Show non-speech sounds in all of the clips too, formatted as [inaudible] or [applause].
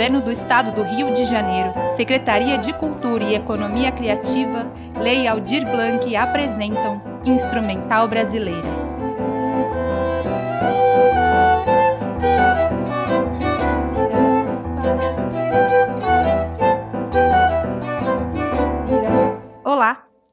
Governo do Estado do Rio de Janeiro, Secretaria de Cultura e Economia Criativa, Lei Aldir Blanc apresentam Instrumental Brasileiras.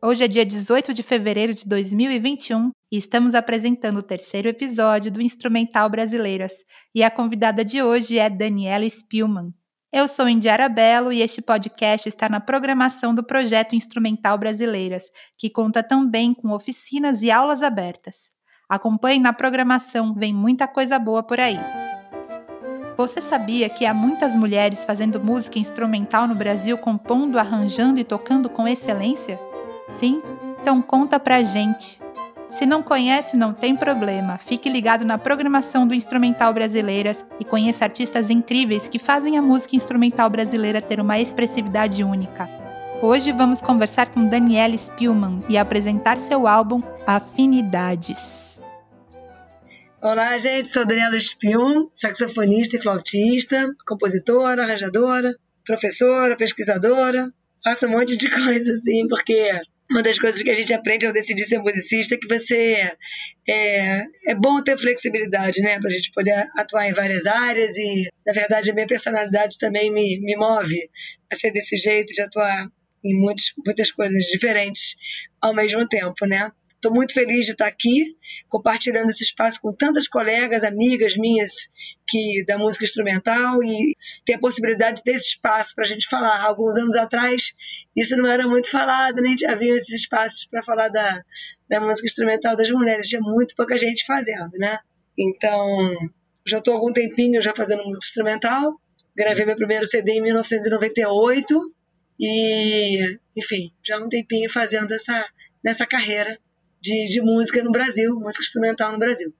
Hoje é dia 18 de fevereiro de 2021 e estamos apresentando o terceiro episódio do Instrumental Brasileiras. E a convidada de hoje é Daniela Spielmann. Eu sou Indiara Belo e este podcast está na programação do projeto Instrumental Brasileiras, que conta também com oficinas e aulas abertas. Acompanhe na programação, vem muita coisa boa por aí. Você sabia que há muitas mulheres fazendo música instrumental no Brasil, compondo, arranjando e tocando com excelência? Sim? Então conta pra gente. Se não conhece, não tem problema. Fique ligado na programação do Instrumental Brasileiras e conheça artistas incríveis que fazem a música instrumental brasileira ter uma expressividade única. Hoje vamos conversar com Daniela Spielmann e apresentar seu álbum Afinidades. Olá, gente, sou Daniela Spielmann, saxofonista e flautista, compositora, arranjadora, professora, pesquisadora. Faço um monte de [laughs] coisa assim, porque uma das coisas que a gente aprende ao decidir ser musicista é que você é, é bom ter flexibilidade, né, para a gente poder atuar em várias áreas e, na verdade, a minha personalidade também me, me move a ser desse jeito de atuar em muitos, muitas coisas diferentes ao mesmo tempo, né? Estou muito feliz de estar aqui, compartilhando esse espaço com tantas colegas, amigas minhas que da música instrumental e ter a possibilidade de ter esse espaço para a gente falar. Alguns anos atrás, isso não era muito falado, nem havia esses espaços para falar da, da música instrumental das mulheres. Tinha muito pouca gente fazendo, né? Então, já estou há algum tempinho já fazendo música instrumental. Gravei meu primeiro CD em 1998 e, enfim, já há um tempinho fazendo essa nessa carreira de, de música no Brasil, música instrumental no Brasil.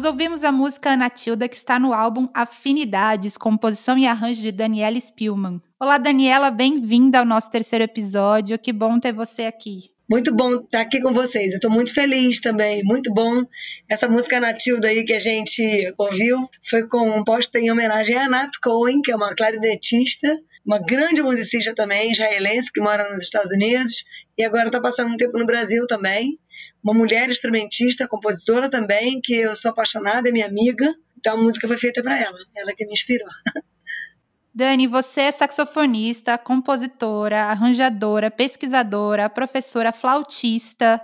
Nós ouvimos a música Ana Tilda, que está no álbum Afinidades, composição e arranjo de Daniela Spielman. Olá, Daniela, bem-vinda ao nosso terceiro episódio. Que bom ter você aqui. Muito bom estar aqui com vocês. Eu estou muito feliz também, muito bom. Essa música Natilda aí que a gente ouviu foi composta em homenagem a Nat Cohen, que é uma clarinetista, uma grande musicista também, israelense, que mora nos Estados Unidos e agora está passando um tempo no Brasil também uma mulher instrumentista, compositora também, que eu sou apaixonada, é minha amiga. Então a música foi feita para ela, ela que me inspirou. [laughs] Dani, você é saxofonista, compositora, arranjadora, pesquisadora, professora, flautista.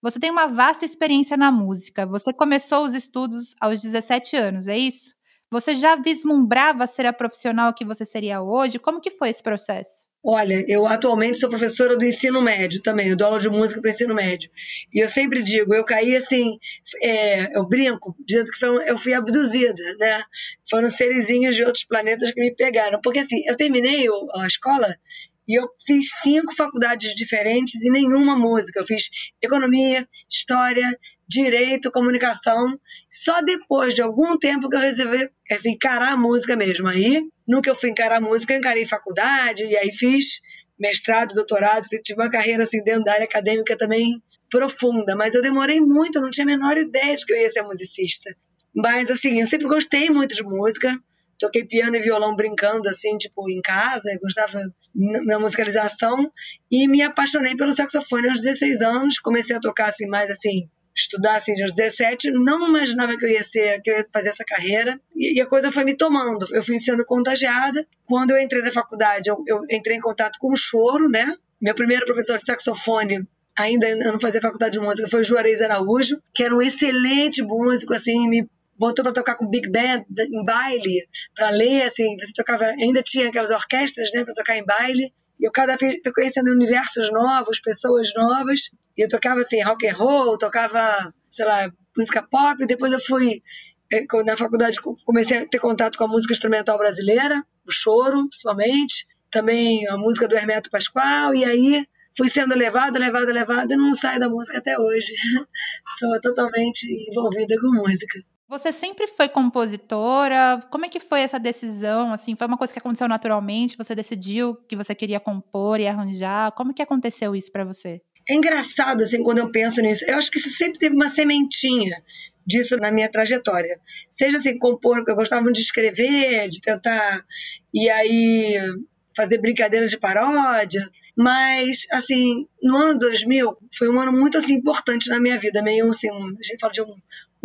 Você tem uma vasta experiência na música. Você começou os estudos aos 17 anos, é isso? Você já vislumbrava ser a profissional que você seria hoje? Como que foi esse processo? Olha, eu atualmente sou professora do ensino médio também, eu dou aula de música para ensino médio. E eu sempre digo, eu caí assim, é, eu brinco, dizendo que foi, eu fui abduzida, né? Foram serizinhos de outros planetas que me pegaram. Porque assim, eu terminei a escola e eu fiz cinco faculdades diferentes e nenhuma música. Eu fiz economia, história, direito, comunicação. Só depois de algum tempo que eu resolvi assim, encarar a música mesmo. Aí, nunca eu fui encarar a música, eu encarei faculdade e aí fiz mestrado, doutorado, fiz uma carreira assim dentro da área acadêmica também profunda, mas eu demorei muito, eu não tinha a menor ideia de que eu ia ser musicista. Mas assim, eu sempre gostei muito de música, toquei piano e violão brincando, assim, tipo, em casa, eu gostava na musicalização, e me apaixonei pelo saxofone aos 16 anos, comecei a tocar, assim, mais, assim, estudar, assim, aos 17, não imaginava que eu ia ser, que eu ia fazer essa carreira, e, a coisa foi me tomando, eu fui sendo contagiada, quando eu entrei na faculdade, eu, eu entrei em contato com o choro, né, meu primeiro professor de saxofone ainda eu não fazia faculdade de música, foi o Juarez Araújo, que era um excelente músico, assim, me voltou para tocar com big band em baile, para ler, assim, você tocava, ainda tinha aquelas orquestras, né, para tocar em baile. E eu cada vez conhecendo universos novos, pessoas novas. E eu tocava assim rock and roll, tocava, sei lá, música pop. E depois eu fui eh, na faculdade comecei a ter contato com a música instrumental brasileira, o choro, principalmente, também a música do Hermeto Pascoal. E aí fui sendo levada, levada, levada e não saio da música até hoje. [laughs] Sou totalmente envolvida com música. Você sempre foi compositora? Como é que foi essa decisão? Assim, foi uma coisa que aconteceu naturalmente? Você decidiu que você queria compor e arranjar? Como que aconteceu isso para você? É engraçado assim quando eu penso nisso. Eu acho que isso sempre teve uma sementinha disso na minha trajetória. Seja assim compor, eu gostava de escrever, de tentar e aí fazer brincadeira de paródia, mas assim, no ano 2000 foi um ano muito assim importante na minha vida, meio assim, a gente fala de um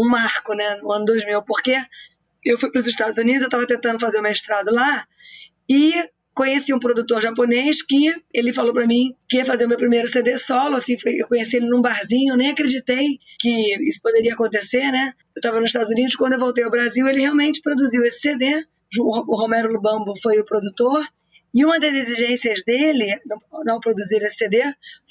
um marco, né, no ano 2000, porque eu fui para os Estados Unidos, eu estava tentando fazer o mestrado lá e conheci um produtor japonês que ele falou para mim que ia fazer o meu primeiro CD solo, assim, eu conheci ele num barzinho, nem acreditei que isso poderia acontecer, né? Eu estava nos Estados Unidos, quando eu voltei ao Brasil, ele realmente produziu esse CD, o Romero Lubambo foi o produtor, e uma das exigências dele, não produzir esse CD,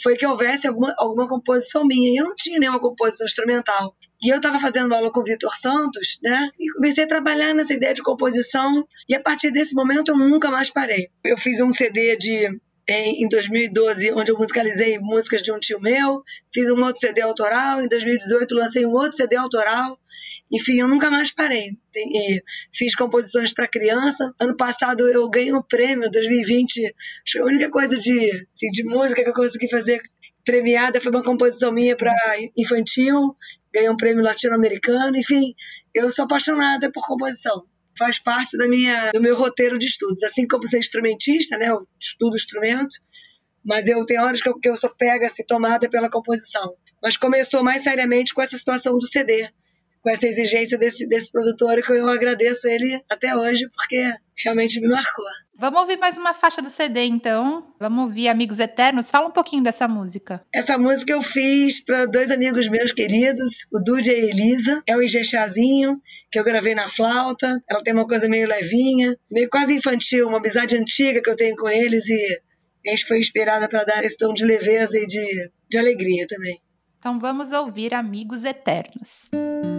foi que houvesse alguma, alguma composição minha. E eu não tinha nenhuma composição instrumental. E eu estava fazendo aula com o Vitor Santos, né? E comecei a trabalhar nessa ideia de composição. E a partir desse momento eu nunca mais parei. Eu fiz um CD de em 2012, onde eu musicalizei músicas de um tio meu, fiz um outro CD autoral, em 2018 lancei um outro CD autoral, enfim, eu nunca mais parei. E fiz composições para criança. Ano passado eu ganhei um prêmio, 2020, a única coisa de, assim, de música que eu consegui fazer premiada foi uma composição minha para infantil, ganhei um prêmio latino-americano, enfim, eu sou apaixonada por composição. Faz parte da minha, do meu roteiro de estudos. Assim como ser instrumentista, né, eu estudo instrumento, mas eu tenho horas que eu, que eu sou pega, assim, tomada pela composição. Mas começou mais seriamente com essa situação do CD, com essa exigência desse, desse produtor que eu agradeço ele até hoje, porque realmente me marcou. Vamos ouvir mais uma faixa do CD, então. Vamos ouvir Amigos Eternos. Fala um pouquinho dessa música. Essa música eu fiz para dois amigos meus queridos, o Dude e a Elisa. É o Ijexazinho, que eu gravei na flauta. Ela tem uma coisa meio levinha, meio quase infantil, uma amizade antiga que eu tenho com eles e a gente foi inspirada para dar esse tom de leveza e de, de alegria também. Então vamos ouvir Amigos Eternos. Música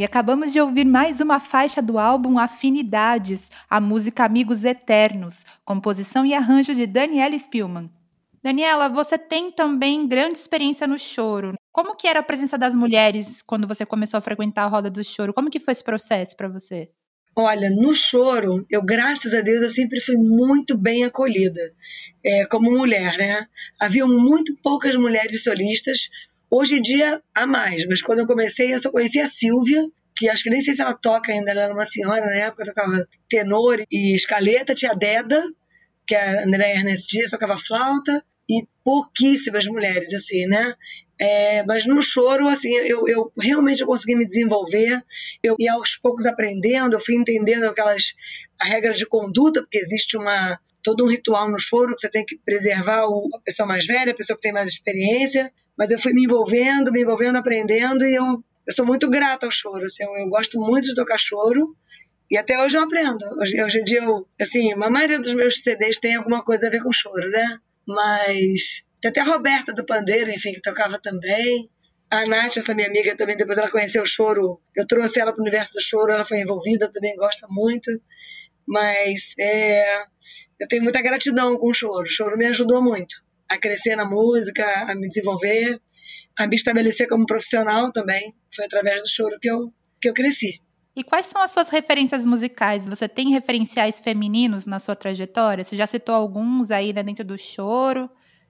E acabamos de ouvir mais uma faixa do álbum Afinidades, a música Amigos Eternos, composição e arranjo de Daniela Spielman. Daniela, você tem também grande experiência no choro. Como que era a presença das mulheres quando você começou a frequentar a roda do choro? Como que foi esse processo para você? Olha, no choro, eu, graças a Deus, eu sempre fui muito bem acolhida, é, como mulher, né? Havia muito poucas mulheres solistas, hoje em dia há mais, mas quando eu comecei, eu só conhecia a Silvia, que acho que nem sei se ela toca ainda, ela era uma senhora na época, tocava tenor e escaleta, tinha Deda, que a André Ernest diz, tocava flauta, e pouquíssimas mulheres, assim, né? É, mas no choro, assim, eu, eu realmente eu consegui me desenvolver, eu ia aos poucos aprendendo, eu fui entendendo aquelas regras de conduta, porque existe uma todo um ritual no choro que você tem que preservar o, a pessoa mais velha, a pessoa que tem mais experiência, mas eu fui me envolvendo, me envolvendo, aprendendo, e eu, eu sou muito grata ao choro, assim, eu, eu gosto muito de tocar choro, e até hoje eu aprendo. Hoje, hoje em dia, eu, assim, a maioria dos meus CDs tem alguma coisa a ver com choro, né? Mas tem até a Roberta do Pandeiro, enfim, que tocava também. A Nath, essa minha amiga também, depois ela conheceu o choro. Eu trouxe ela para o universo do choro, ela foi envolvida, também gosta muito. Mas é, eu tenho muita gratidão com o choro. O choro me ajudou muito a crescer na música, a me desenvolver, a me estabelecer como profissional também. Foi através do choro que eu, que eu cresci. E quais são as suas referências musicais? Você tem referenciais femininos na sua trajetória? Você já citou alguns aí né, dentro do choro.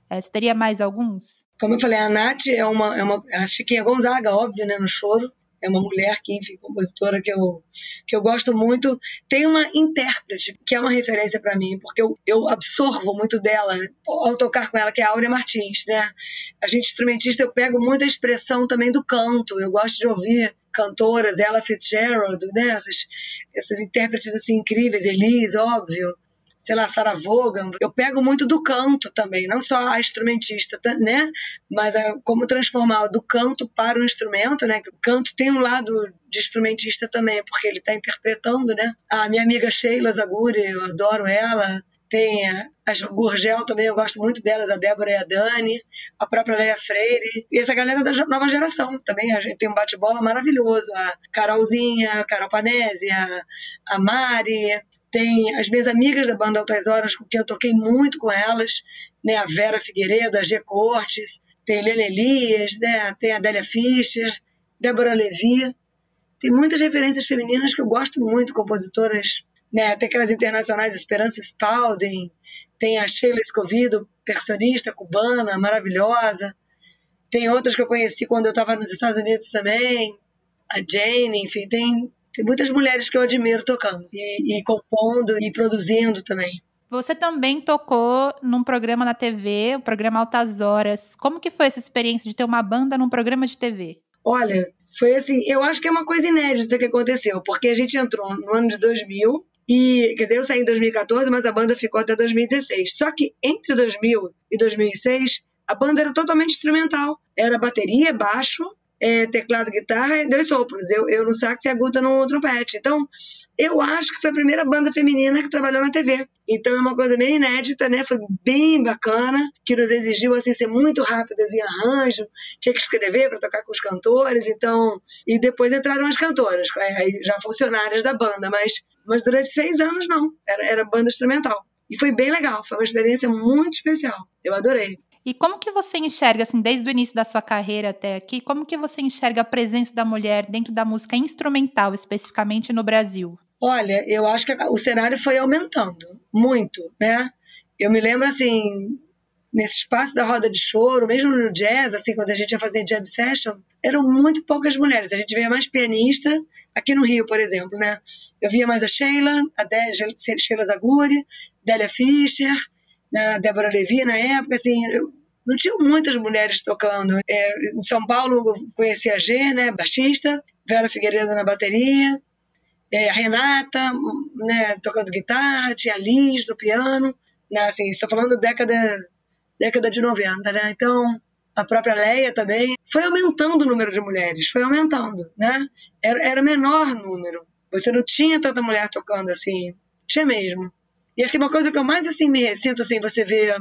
É, você teria mais alguns? Como eu falei, a Nath é uma, é uma a Chiquinha Gonzaga, óbvio, né, no choro é uma mulher que, enfim, compositora que eu, que eu gosto muito. Tem uma intérprete que é uma referência para mim, porque eu, eu absorvo muito dela ao tocar com ela, que é a Áurea Martins, né? A gente instrumentista, eu pego muita expressão também do canto. Eu gosto de ouvir cantoras, ela Fitzgerald, né? Essas, essas intérpretes assim incríveis, Elise, óbvio sei lá, Sarah Vaughan, eu pego muito do canto também, não só a instrumentista, né? Mas como transformar do canto para o instrumento, né? O canto tem um lado de instrumentista também, porque ele está interpretando, né? A minha amiga Sheila Zaguri, eu adoro ela. Tem as Gurgel também, eu gosto muito delas, a Débora e a Dani, a própria Leia Freire, e essa galera da nova geração também. A gente tem um bate-bola maravilhoso. A Carolzinha, a Carol Panese, a, a Mari, tem as minhas amigas da banda Altas Horas, com quem eu toquei muito com elas, né? a Vera Figueiredo, a G. Cortes, tem Helena Elias, né? tem a Adélia Fischer, Débora Levi. Tem muitas referências femininas que eu gosto muito, compositoras, né? tem aquelas internacionais, Esperança Spalding, tem a Sheila Escovido, percussionista cubana, maravilhosa. Tem outras que eu conheci quando eu estava nos Estados Unidos também, a Jane, enfim, tem tem muitas mulheres que eu admiro tocando e, e compondo e produzindo também. Você também tocou num programa na TV, o programa Altas Horas. Como que foi essa experiência de ter uma banda num programa de TV? Olha, foi assim, eu acho que é uma coisa inédita que aconteceu, porque a gente entrou no ano de 2000 e, quer dizer, eu saí em 2014, mas a banda ficou até 2016. Só que entre 2000 e 2006, a banda era totalmente instrumental. Era bateria, baixo é, teclado, guitarra e dois sopros. Eu, eu no sax e a Guta no trompete. Então, eu acho que foi a primeira banda feminina que trabalhou na TV. Então, é uma coisa bem inédita, né? Foi bem bacana, que nos exigiu, assim, ser muito rápidas em arranjo. Tinha que escrever para tocar com os cantores, então... E depois entraram as cantoras, já funcionárias da banda, mas, mas durante seis anos, não. Era, era banda instrumental. E foi bem legal, foi uma experiência muito especial. Eu adorei. E como que você enxerga, assim, desde o início da sua carreira até aqui, como que você enxerga a presença da mulher dentro da música instrumental, especificamente no Brasil? Olha, eu acho que o cenário foi aumentando muito, né? Eu me lembro, assim, nesse espaço da roda de choro, mesmo no jazz, assim, quando a gente ia fazer jam session, eram muito poucas mulheres. A gente via mais pianista, aqui no Rio, por exemplo, né? Eu via mais a Sheila, a Sheila Zaguri, Délia Fischer, né, Débora Levi na época, assim, não tinham muitas mulheres tocando. É, em São Paulo conheci a G, né, baixista, Vera Figueiredo na bateria, é, a Renata, né, tocando guitarra, tinha a Liz no piano, né, assim, estou falando década, década de 90, né, então a própria Leia também, foi aumentando o número de mulheres, foi aumentando, né, era, era menor número, você não tinha tanta mulher tocando assim, tinha mesmo. E assim, uma coisa que eu mais assim me sinto assim, você vê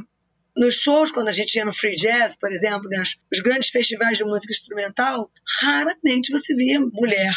nos shows, quando a gente ia no free jazz, por exemplo, né, os grandes festivais de música instrumental, raramente você via mulher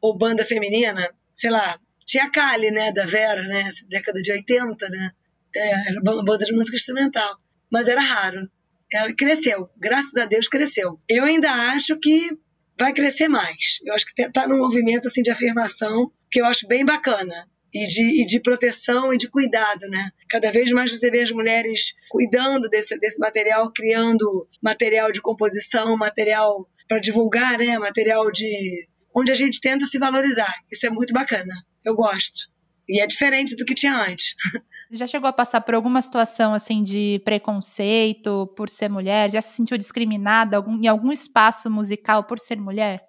ou banda feminina, sei lá, tinha a Kali, né, da Vera, né, década de 80, né, é, era uma banda de música instrumental, mas era raro. Ela cresceu, graças a Deus cresceu. Eu ainda acho que vai crescer mais. Eu acho que está num movimento assim de afirmação que eu acho bem bacana e de, e de proteção e de cuidado, né? Cada vez mais você vê as mulheres cuidando desse, desse material, criando material de composição, material para divulgar, né? Material de onde a gente tenta se valorizar. Isso é muito bacana. Eu gosto. E é diferente do que tinha antes. [laughs] Já chegou a passar por alguma situação assim de preconceito por ser mulher? Já se sentiu discriminada em algum espaço musical por ser mulher?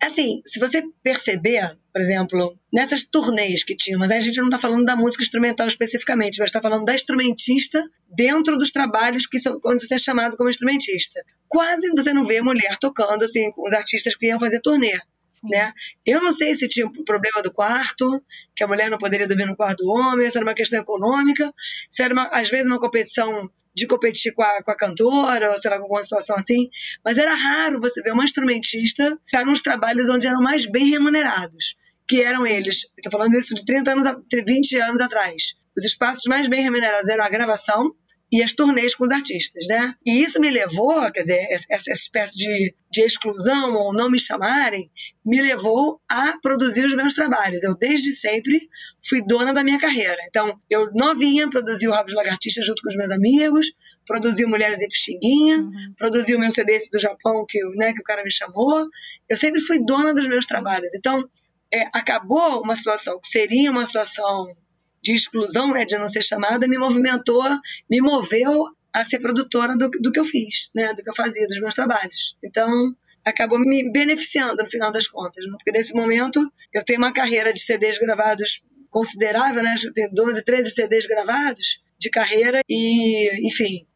Assim, se você perceber, por exemplo, nessas turnês que tinham, mas a gente não está falando da música instrumental especificamente, mas está falando da instrumentista dentro dos trabalhos que são quando você é chamado como instrumentista. Quase você não vê mulher tocando assim com os artistas que iam fazer turnê. Né? Eu não sei se tinha o problema do quarto, que a mulher não poderia dormir no quarto do homem, se era uma questão econômica, se era, uma, às vezes, uma competição de competir com a, com a cantora, ou sei lá, com alguma situação assim, mas era raro você ver uma instrumentista estar nos trabalhos onde eram mais bem remunerados, que eram eles, estou falando isso de 30 anos, 20 anos atrás, os espaços mais bem remunerados eram a gravação, e as turnês com os artistas, né? E isso me levou, quer dizer, essa espécie de, de exclusão ou não me chamarem, me levou a produzir os meus trabalhos. Eu, desde sempre, fui dona da minha carreira. Então, eu novinha produzi o Rabo de Lagartixa junto com os meus amigos, produzi Mulheres em Pixinguinha, uhum. produzi o meu CD do Japão que, né, que o cara me chamou. Eu sempre fui dona dos meus trabalhos. Então, é, acabou uma situação que seria uma situação de exclusão, né, de não ser chamada, me movimentou, me moveu a ser produtora do, do que eu fiz, né, do que eu fazia, dos meus trabalhos. Então, acabou me beneficiando no final das contas, né? porque nesse momento eu tenho uma carreira de CDs gravados considerável, né, eu tenho 12, 13 CDs gravados de carreira e, enfim,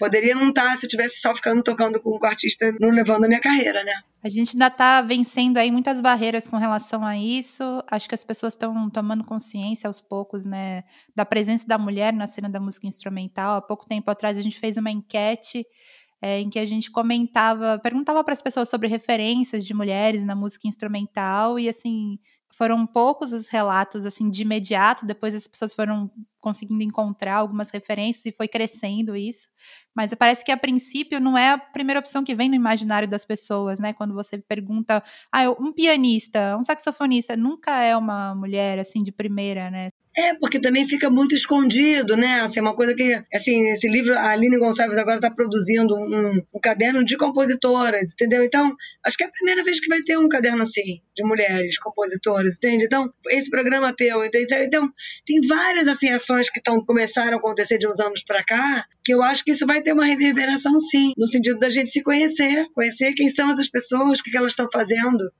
Poderia não estar tá, se eu tivesse só ficando tocando com o artista, não levando a minha carreira, né? A gente ainda está vencendo aí muitas barreiras com relação a isso. Acho que as pessoas estão tomando consciência aos poucos, né, da presença da mulher na cena da música instrumental. Há pouco tempo atrás a gente fez uma enquete é, em que a gente comentava, perguntava para as pessoas sobre referências de mulheres na música instrumental e assim foram poucos os relatos assim de imediato, depois as pessoas foram conseguindo encontrar algumas referências e foi crescendo isso. Mas parece que a princípio não é a primeira opção que vem no imaginário das pessoas, né? Quando você pergunta, ah, um pianista, um saxofonista, nunca é uma mulher assim de primeira, né? É, porque também fica muito escondido, né? Assim, uma coisa que, assim, esse livro, a Aline Gonçalves agora está produzindo um, um, caderno de compositoras, entendeu? Então, acho que é a primeira vez que vai ter um caderno assim, de mulheres compositoras, entende? Então, esse programa teu, entende? Então, tem várias, assim, ações que tão, começaram a acontecer de uns anos para cá, que eu acho que isso vai ter uma reverberação, sim, no sentido da gente se conhecer, conhecer quem são essas pessoas, o que, que elas estão fazendo,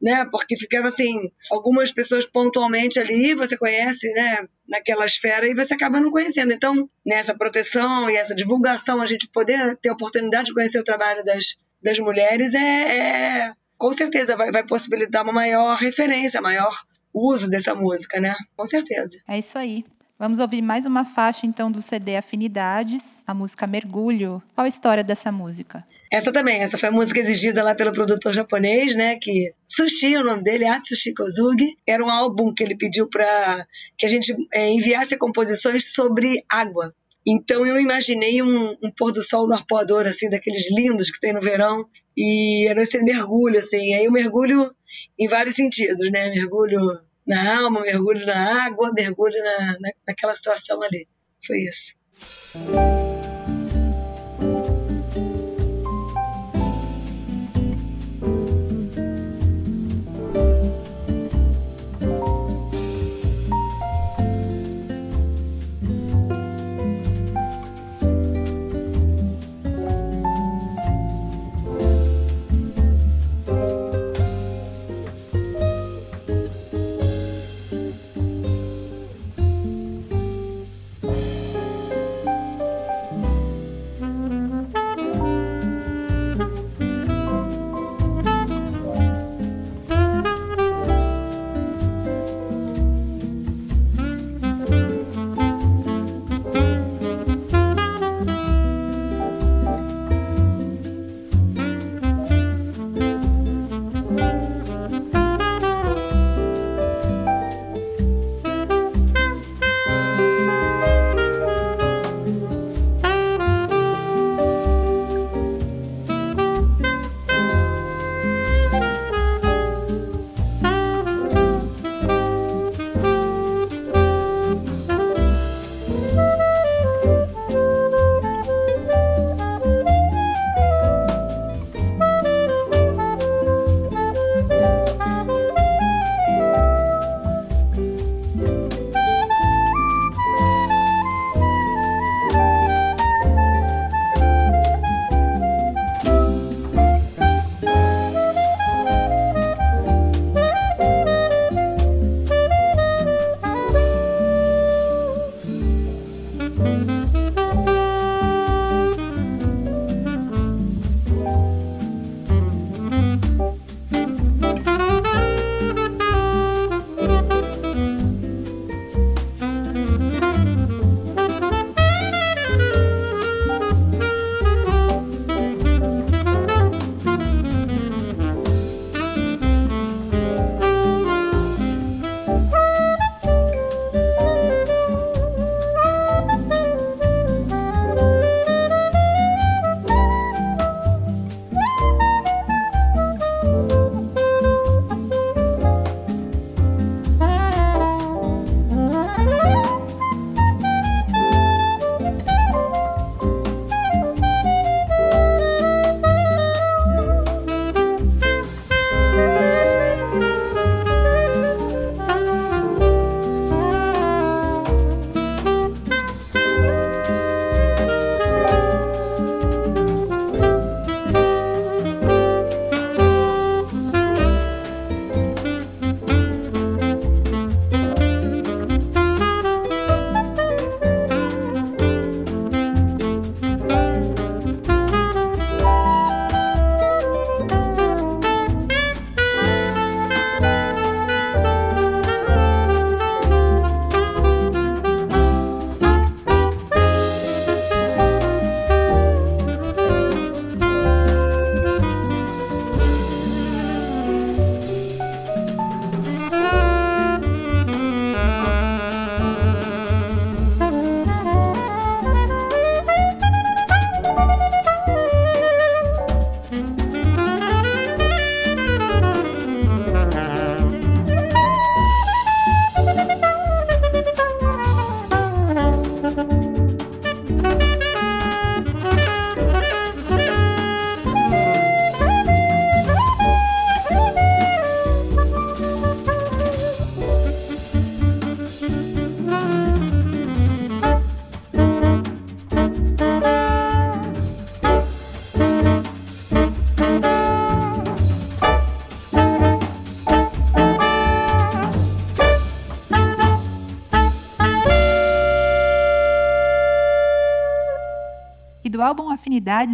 né? Porque ficava assim, algumas pessoas pontualmente ali, você conhece, né? Naquela esfera e você acaba não conhecendo. Então, nessa proteção e essa divulgação, a gente poder ter a oportunidade de conhecer o trabalho das, das mulheres é, é com certeza vai, vai possibilitar uma maior referência, maior uso dessa música, né? Com certeza. É isso aí. Vamos ouvir mais uma faixa então do CD Afinidades, a música Mergulho. Qual a história dessa música? Essa também, essa foi a música exigida lá pelo produtor japonês, né? Que Sushi, o nome dele, Atsushi Kozugi, era um álbum que ele pediu para que a gente é, enviasse composições sobre água. Então eu imaginei um, um, pôr do sol no arpoador, assim, daqueles lindos que tem no verão, e era esse mergulho, assim. Aí o mergulho em vários sentidos, né? Mergulho na alma, mergulho na água, mergulho na, na, naquela situação ali. Foi isso.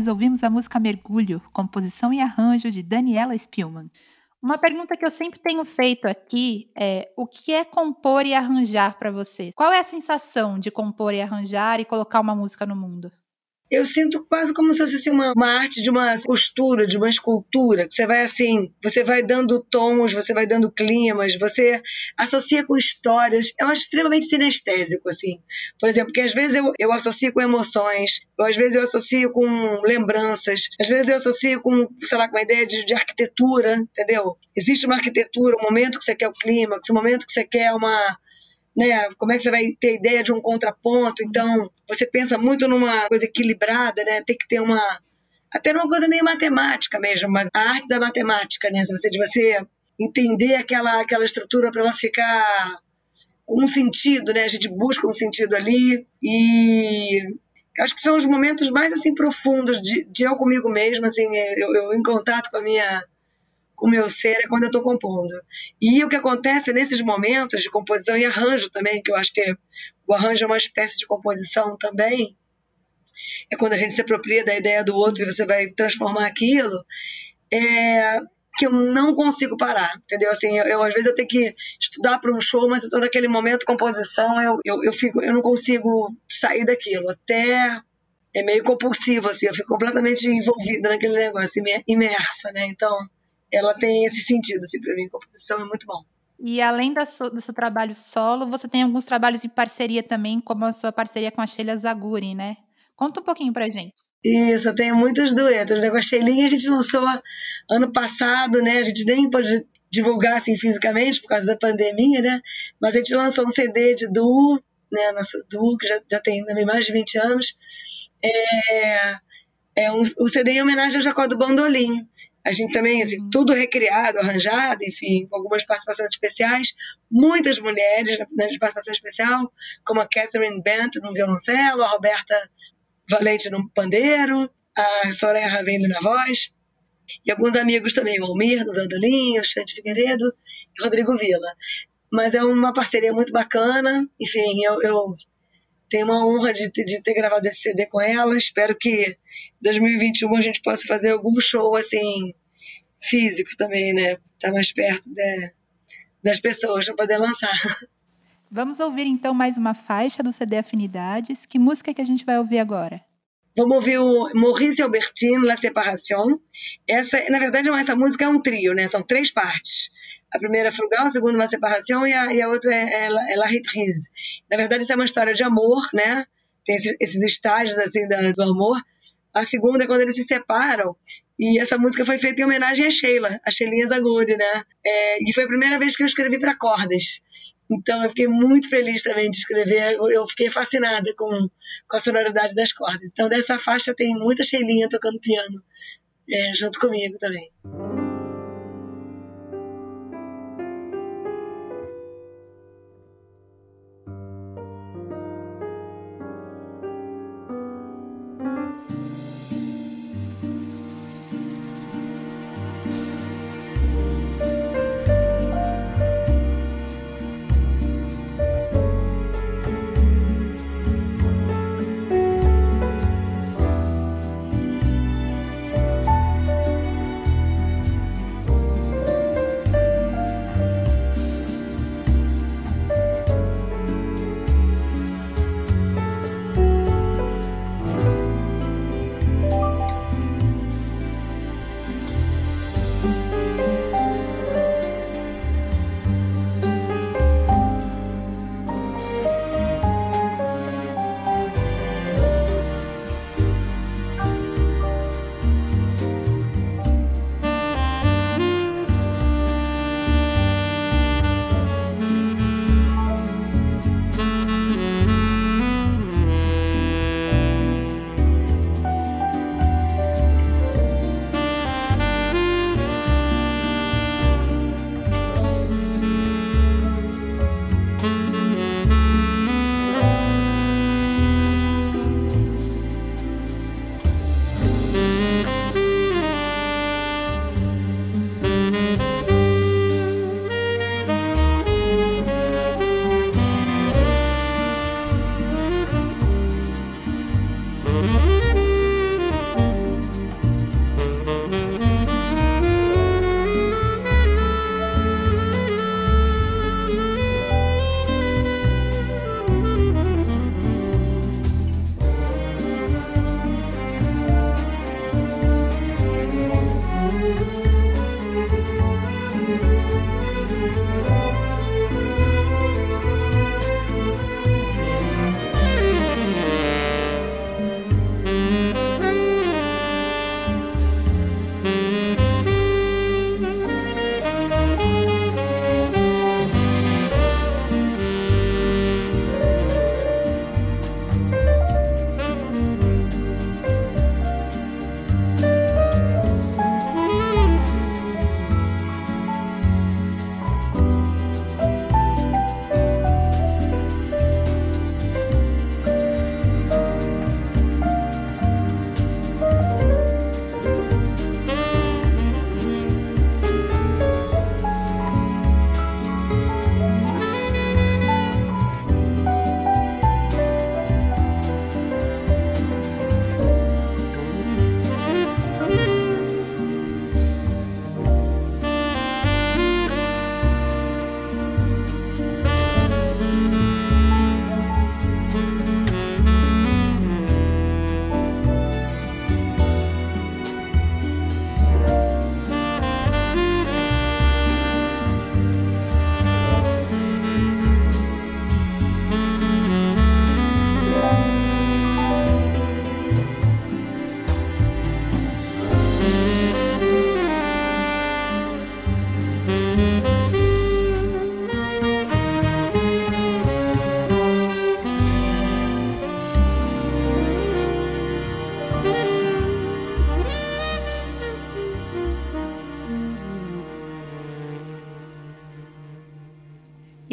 Ouvimos a música Mergulho, composição e arranjo de Daniela Spielman. Uma pergunta que eu sempre tenho feito aqui é: o que é compor e arranjar para você? Qual é a sensação de compor e arranjar e colocar uma música no mundo? Eu sinto quase como se fosse assim, uma, uma, arte de uma costura, de uma escultura, você vai assim, você vai dando tons, você vai dando climas, você associa com histórias. Eu acho extremamente sinestésico, assim. Por exemplo, que às vezes eu, eu associo com emoções, ou às vezes eu associo com lembranças, às vezes eu associo com, sei lá, com uma ideia de, de arquitetura, entendeu? Existe uma arquitetura, um momento que você quer o clímax, um momento que você quer uma né? Como é que você vai ter ideia de um contraponto? Então, você pensa muito numa coisa equilibrada, né? Tem que ter uma até numa coisa meio matemática mesmo, mas a arte da matemática, né? Você de você entender aquela aquela estrutura para ela ficar com um sentido, né? A gente busca um sentido ali e acho que são os momentos mais assim profundos de, de eu comigo mesma, assim, eu, eu em contato com a minha o meu ser é quando eu estou compondo. E o que acontece nesses momentos de composição e arranjo também, que eu acho que o arranjo é uma espécie de composição também, é quando a gente se apropria da ideia do outro e você vai transformar aquilo, é que eu não consigo parar, entendeu? Assim, eu, eu às vezes eu tenho que estudar para um show, mas eu estou naquele momento composição, eu, eu, eu, fico, eu não consigo sair daquilo, até é meio compulsivo, assim, eu fico completamente envolvida naquele negócio, imersa, né? Então, ela tem esse sentido, assim, para mim, composição é muito bom. E além do seu trabalho solo, você tem alguns trabalhos em parceria também, como a sua parceria com a Sheila Zaguri, né? Conta um pouquinho pra gente. Isso, eu tenho muitos duetos, né? Com a Sheilinha a gente lançou ano passado, né? A gente nem pôde divulgar assim fisicamente por causa da pandemia, né? Mas a gente lançou um CD de duo, né? Nosso duo, que já, já tem mais de 20 anos. É, é um, o CD em homenagem ao Jacó do Bandolim. A gente também, assim, uhum. tudo recriado, arranjado, enfim, com algumas participações especiais. Muitas mulheres na, na participação especial, como a Catherine Bent no violoncelo, a Roberta Valente no pandeiro, a Soraya Ravelli na voz. E alguns amigos também, o Almir no bandolim, o Xande Figueiredo e o Rodrigo Vila. Mas é uma parceria muito bacana. Enfim, eu, eu tenho uma honra de, de, ter gravado esse CD com ela. Espero que em 2021 a gente possa fazer algum show assim físico também, né? Estar tá mais perto de, das pessoas para poder lançar. [laughs] Vamos ouvir então mais uma faixa do CD Afinidades. Que música que a gente vai ouvir agora? Vamos ouvir o Maurice Albertine, La Séparation. Essa, na verdade, essa música é um trio, né? São três partes. A primeira é Frugal, a segunda La Séparation e a, e a outra é, é, é La Reprise. Na verdade, isso é uma história de amor, né? Tem esses, esses estágios, assim, da, do amor. A segunda é quando eles se separam. E essa música foi feita em homenagem a Sheila, a Sheilinha Zaguri, né? É, e foi a primeira vez que eu escrevi para cordas. Então eu fiquei muito feliz também de escrever, eu fiquei fascinada com, com a sonoridade das cordas. Então dessa faixa tem muita Sheilinha tocando piano é, junto comigo também.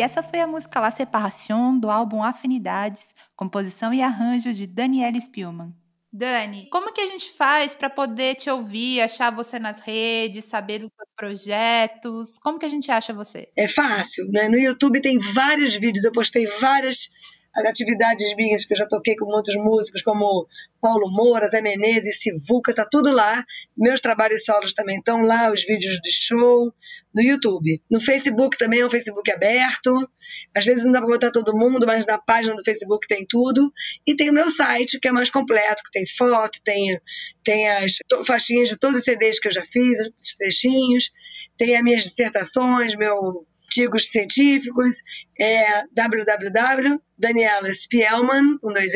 Essa foi a música La Séparation do álbum Afinidades, composição e arranjo de Daniela Spielmann. Dani, como que a gente faz para poder te ouvir, achar você nas redes, saber dos seus projetos? Como que a gente acha você? É fácil, né? No YouTube tem vários vídeos, eu postei várias as atividades minhas que eu já toquei com outros músicos, como Paulo Moura, Zé Menezes, Sivuca, tá tudo lá. Meus trabalhos solos também estão lá, os vídeos de show, no YouTube. No Facebook também é um Facebook aberto. Às vezes não dá para botar todo mundo, mas na página do Facebook tem tudo. E tem o meu site, que é mais completo, que tem foto, tem, tem as faixinhas de todos os CDs que eu já fiz, os trechinhos, tem as minhas dissertações, meu artigos científicos, é www.danielaspielman, com dois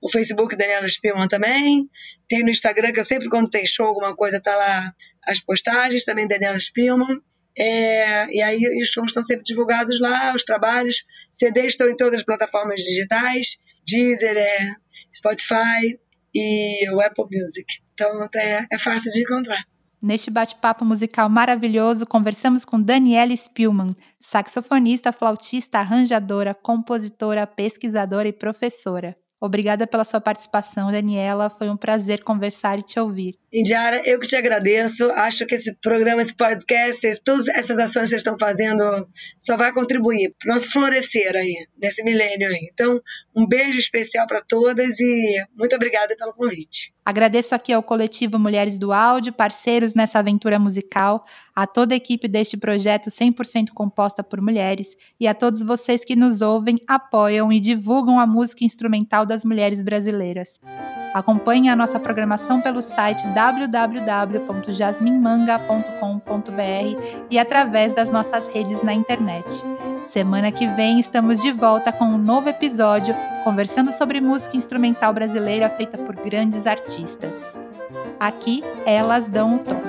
o Facebook Daniela Spielman também. Tem no Instagram, que eu sempre, quando tem show, alguma coisa, tá lá as postagens, também Daniela Spielman. É, e aí os shows estão sempre divulgados lá, os trabalhos. CDs estão em todas as plataformas digitais, Deezer, é, Spotify e o Apple Music. Então é, é fácil de encontrar. Neste bate-papo musical maravilhoso, conversamos com Daniela Spielmann, saxofonista, flautista, arranjadora, compositora, pesquisadora e professora. Obrigada pela sua participação, Daniela. Foi um prazer conversar e te ouvir. Indiara, eu que te agradeço. Acho que esse programa, esse podcast, todas essas ações que vocês estão fazendo só vai contribuir para o nosso florescer aí, nesse milênio aí. Então, um beijo especial para todas e muito obrigada pelo convite. Agradeço aqui ao coletivo Mulheres do Áudio, parceiros nessa aventura musical, a toda a equipe deste projeto 100% composta por mulheres e a todos vocês que nos ouvem, apoiam e divulgam a música instrumental das mulheres brasileiras. Acompanhe a nossa programação pelo site www.jasminmanga.com.br e através das nossas redes na internet. Semana que vem estamos de volta com um novo episódio conversando sobre música instrumental brasileira feita por grandes artistas. Aqui elas dão o tom.